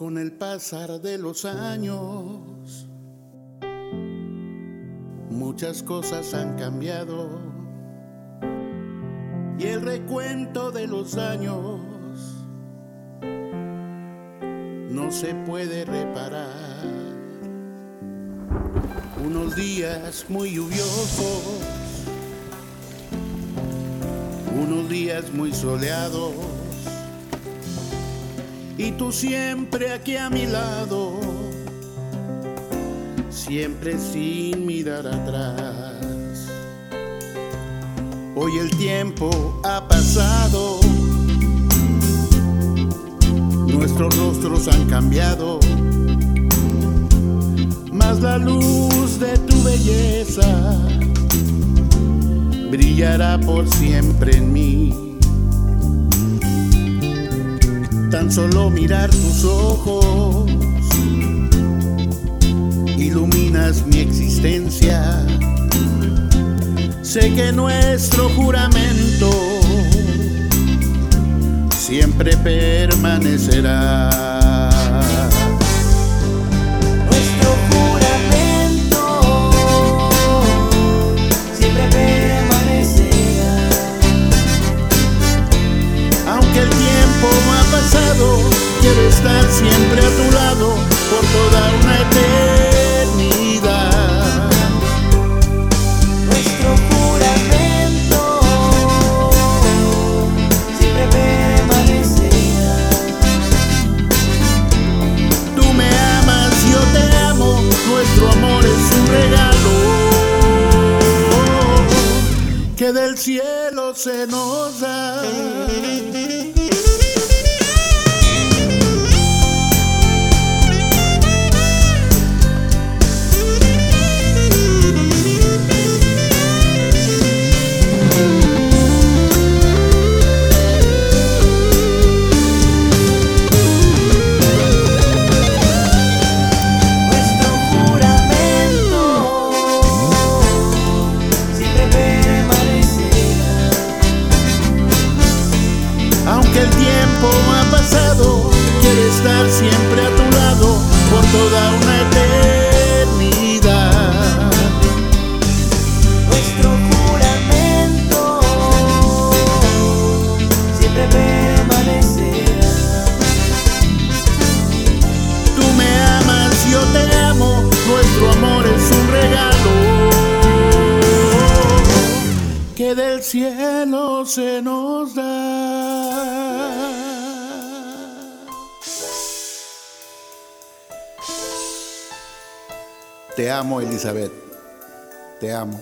Con el pasar de los años, muchas cosas han cambiado. Y el recuento de los años no se puede reparar. Unos días muy lluviosos, unos días muy soleados y tú siempre aquí a mi lado, siempre sin mirar atrás. Hoy el tiempo ha pasado, nuestros rostros han cambiado, mas la luz de tu belleza brillará por siempre en mí tan solo mirar tus ojos, iluminas mi existencia. Sé que nuestro juramento siempre permanecerá. Quiero estar siempre a tu lado por toda una eternidad. Nuestro juramento siempre permanecerá. Tú me amas, yo te amo, nuestro amor es un regalo que del cielo se nos da. Siempre a tu lado por toda una eternidad. Nuestro juramento siempre permanecerá. Tú me amas, yo te amo, nuestro amor es un regalo que del cielo se nos Te amo, Elizabeth. Te amo.